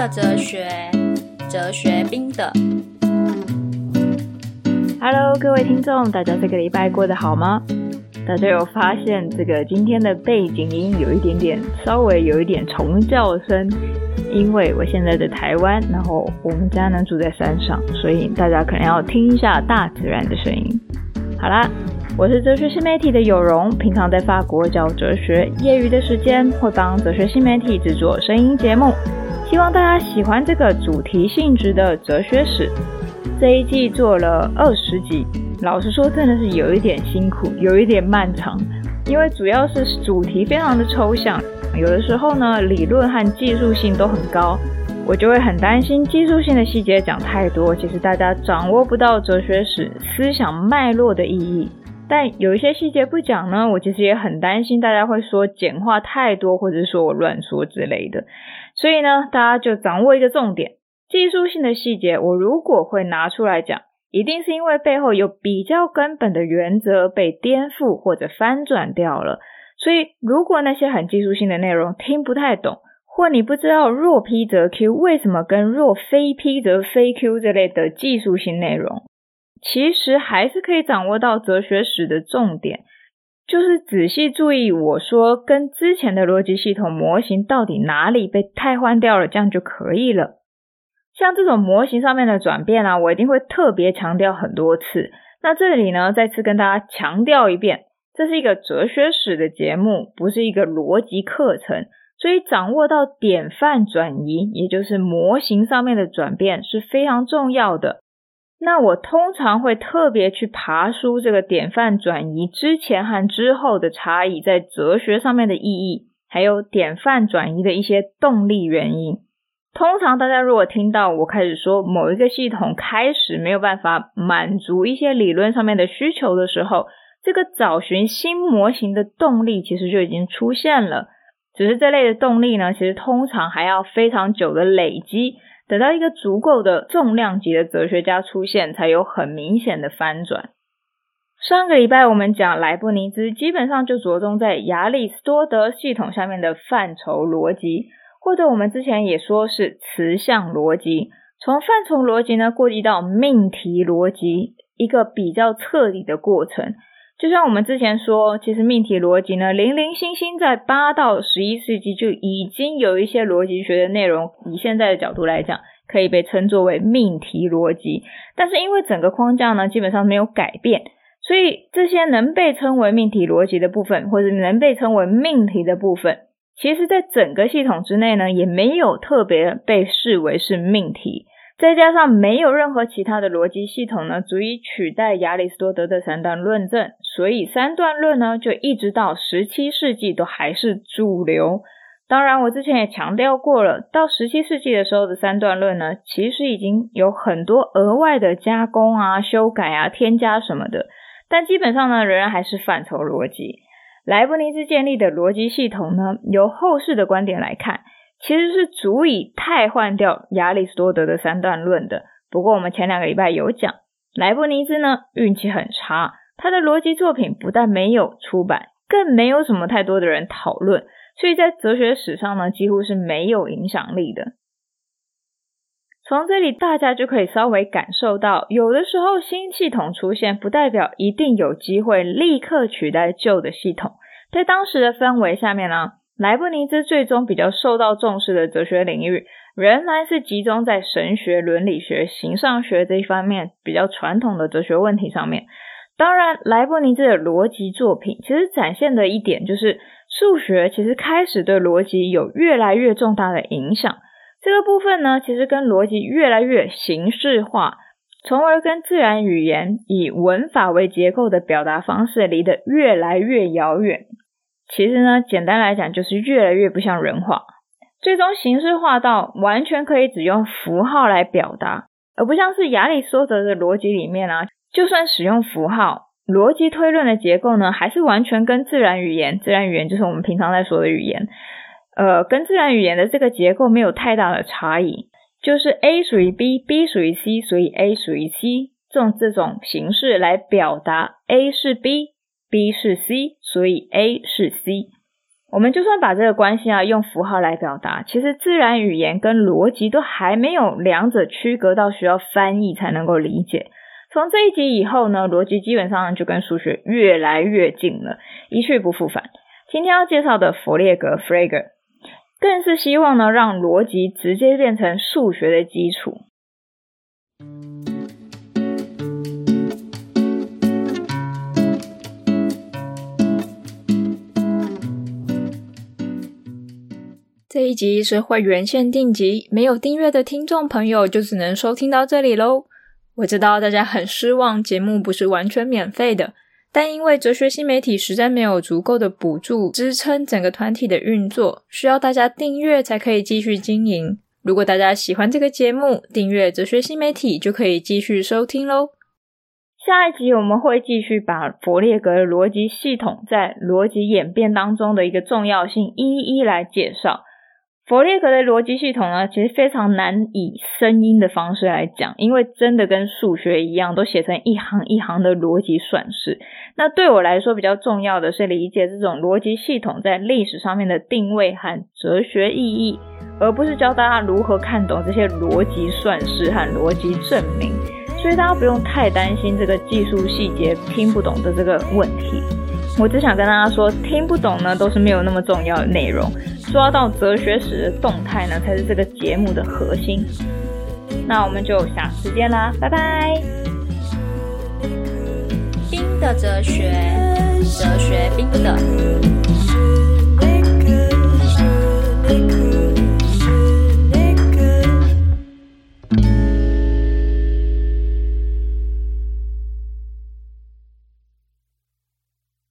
的哲学，哲学宾的。Hello，各位听众，大家这个礼拜过得好吗？大家有发现这个今天的背景音有一点点，稍微有一点虫叫声，因为我现在在台湾，然后我们家呢住在山上，所以大家可能要听一下大自然的声音。好啦。我是哲学新媒体的有容，平常在法国教哲学，业余的时间会帮哲学新媒体制作声音节目。希望大家喜欢这个主题性质的哲学史。这一季做了二十集，老实说真的是有一点辛苦，有一点漫长，因为主要是主题非常的抽象，有的时候呢理论和技术性都很高，我就会很担心技术性的细节讲太多，其实大家掌握不到哲学史思想脉络的意义。但有一些细节不讲呢，我其实也很担心大家会说简化太多，或者说我乱说之类的。所以呢，大家就掌握一个重点：技术性的细节，我如果会拿出来讲，一定是因为背后有比较根本的原则被颠覆或者翻转掉了。所以，如果那些很技术性的内容听不太懂，或你不知道若 P 则 Q 为什么跟若非 P 则非 Q 这类的技术性内容。其实还是可以掌握到哲学史的重点，就是仔细注意我说跟之前的逻辑系统模型到底哪里被替换掉了，这样就可以了。像这种模型上面的转变啊，我一定会特别强调很多次。那这里呢，再次跟大家强调一遍，这是一个哲学史的节目，不是一个逻辑课程，所以掌握到典范转移，也就是模型上面的转变是非常重要的。那我通常会特别去爬书这个典范转移之前和之后的差异，在哲学上面的意义，还有典范转移的一些动力原因。通常大家如果听到我开始说某一个系统开始没有办法满足一些理论上面的需求的时候，这个找寻新模型的动力其实就已经出现了。只是这类的动力呢，其实通常还要非常久的累积。等到一个足够的重量级的哲学家出现，才有很明显的翻转。上个礼拜我们讲莱布尼兹，基本上就着重在亚里士多德系统下面的范畴逻辑，或者我们之前也说是词项逻辑。从范畴逻辑呢，过继到命题逻辑，一个比较彻底的过程。就像我们之前说，其实命题逻辑呢，零零星星在八到十一世纪就已经有一些逻辑学的内容，以现在的角度来讲，可以被称作为命题逻辑。但是因为整个框架呢，基本上没有改变，所以这些能被称为命题逻辑的部分，或者能被称为命题的部分，其实在整个系统之内呢，也没有特别被视为是命题。再加上没有任何其他的逻辑系统呢，足以取代亚里士多德的三段论证，所以三段论呢，就一直到十七世纪都还是主流。当然，我之前也强调过了，到十七世纪的时候的三段论呢，其实已经有很多额外的加工啊、修改啊、添加什么的，但基本上呢，仍然还是范畴逻辑。莱布尼兹建立的逻辑系统呢，由后世的观点来看。其实是足以替换掉亚里士多德的三段论的。不过我们前两个礼拜有讲，莱布尼兹呢，运气很差，他的逻辑作品不但没有出版，更没有什么太多的人讨论，所以在哲学史上呢，几乎是没有影响力的。从这里大家就可以稍微感受到，有的时候新系统出现，不代表一定有机会立刻取代旧的系统。在当时的氛围下面呢，莱布尼兹最终比较受到重视的哲学领域，仍然是集中在神学、伦理学、形上学这一方面比较传统的哲学问题上面。当然，莱布尼兹的逻辑作品其实展现的一点就是，数学其实开始对逻辑有越来越重大的影响。这个部分呢，其实跟逻辑越来越形式化，从而跟自然语言以文法为结构的表达方式离得越来越遥远。其实呢，简单来讲就是越来越不像人话，最终形式化到完全可以只用符号来表达，而不像是亚里士多德的逻辑里面啊，就算使用符号，逻辑推论的结构呢，还是完全跟自然语言，自然语言就是我们平常在说的语言，呃，跟自然语言的这个结构没有太大的差异，就是 A 属于 B，B 属于 C，所以 A 属于 C，用这种形式来表达 A 是 B。B 是 C，所以 A 是 C。我们就算把这个关系啊用符号来表达，其实自然语言跟逻辑都还没有两者区隔到需要翻译才能够理解。从这一集以后呢，逻辑基本上就跟数学越来越近了，一去不复返。今天要介绍的弗列格 （Frege） 更是希望呢让逻辑直接变成数学的基础。这一集是会员限定集，没有订阅的听众朋友就只能收听到这里喽。我知道大家很失望，节目不是完全免费的，但因为哲学新媒体实在没有足够的补助支撑整个团体的运作，需要大家订阅才可以继续经营。如果大家喜欢这个节目，订阅哲学新媒体就可以继续收听喽。下一集我们会继续把佛列格的逻辑系统在逻辑演变当中的一个重要性一一来介绍。佛列格的逻辑系统呢，其实非常难以声音的方式来讲，因为真的跟数学一样，都写成一行一行的逻辑算式。那对我来说比较重要的是理解这种逻辑系统在历史上面的定位和哲学意义，而不是教大家如何看懂这些逻辑算式和逻辑证明。所以大家不用太担心这个技术细节听不懂的这个问题。我只想跟大家说，听不懂呢都是没有那么重要的内容，抓到哲学史的动态呢才是这个节目的核心。那我们就下次见啦，拜拜。冰的哲学，哲学冰的。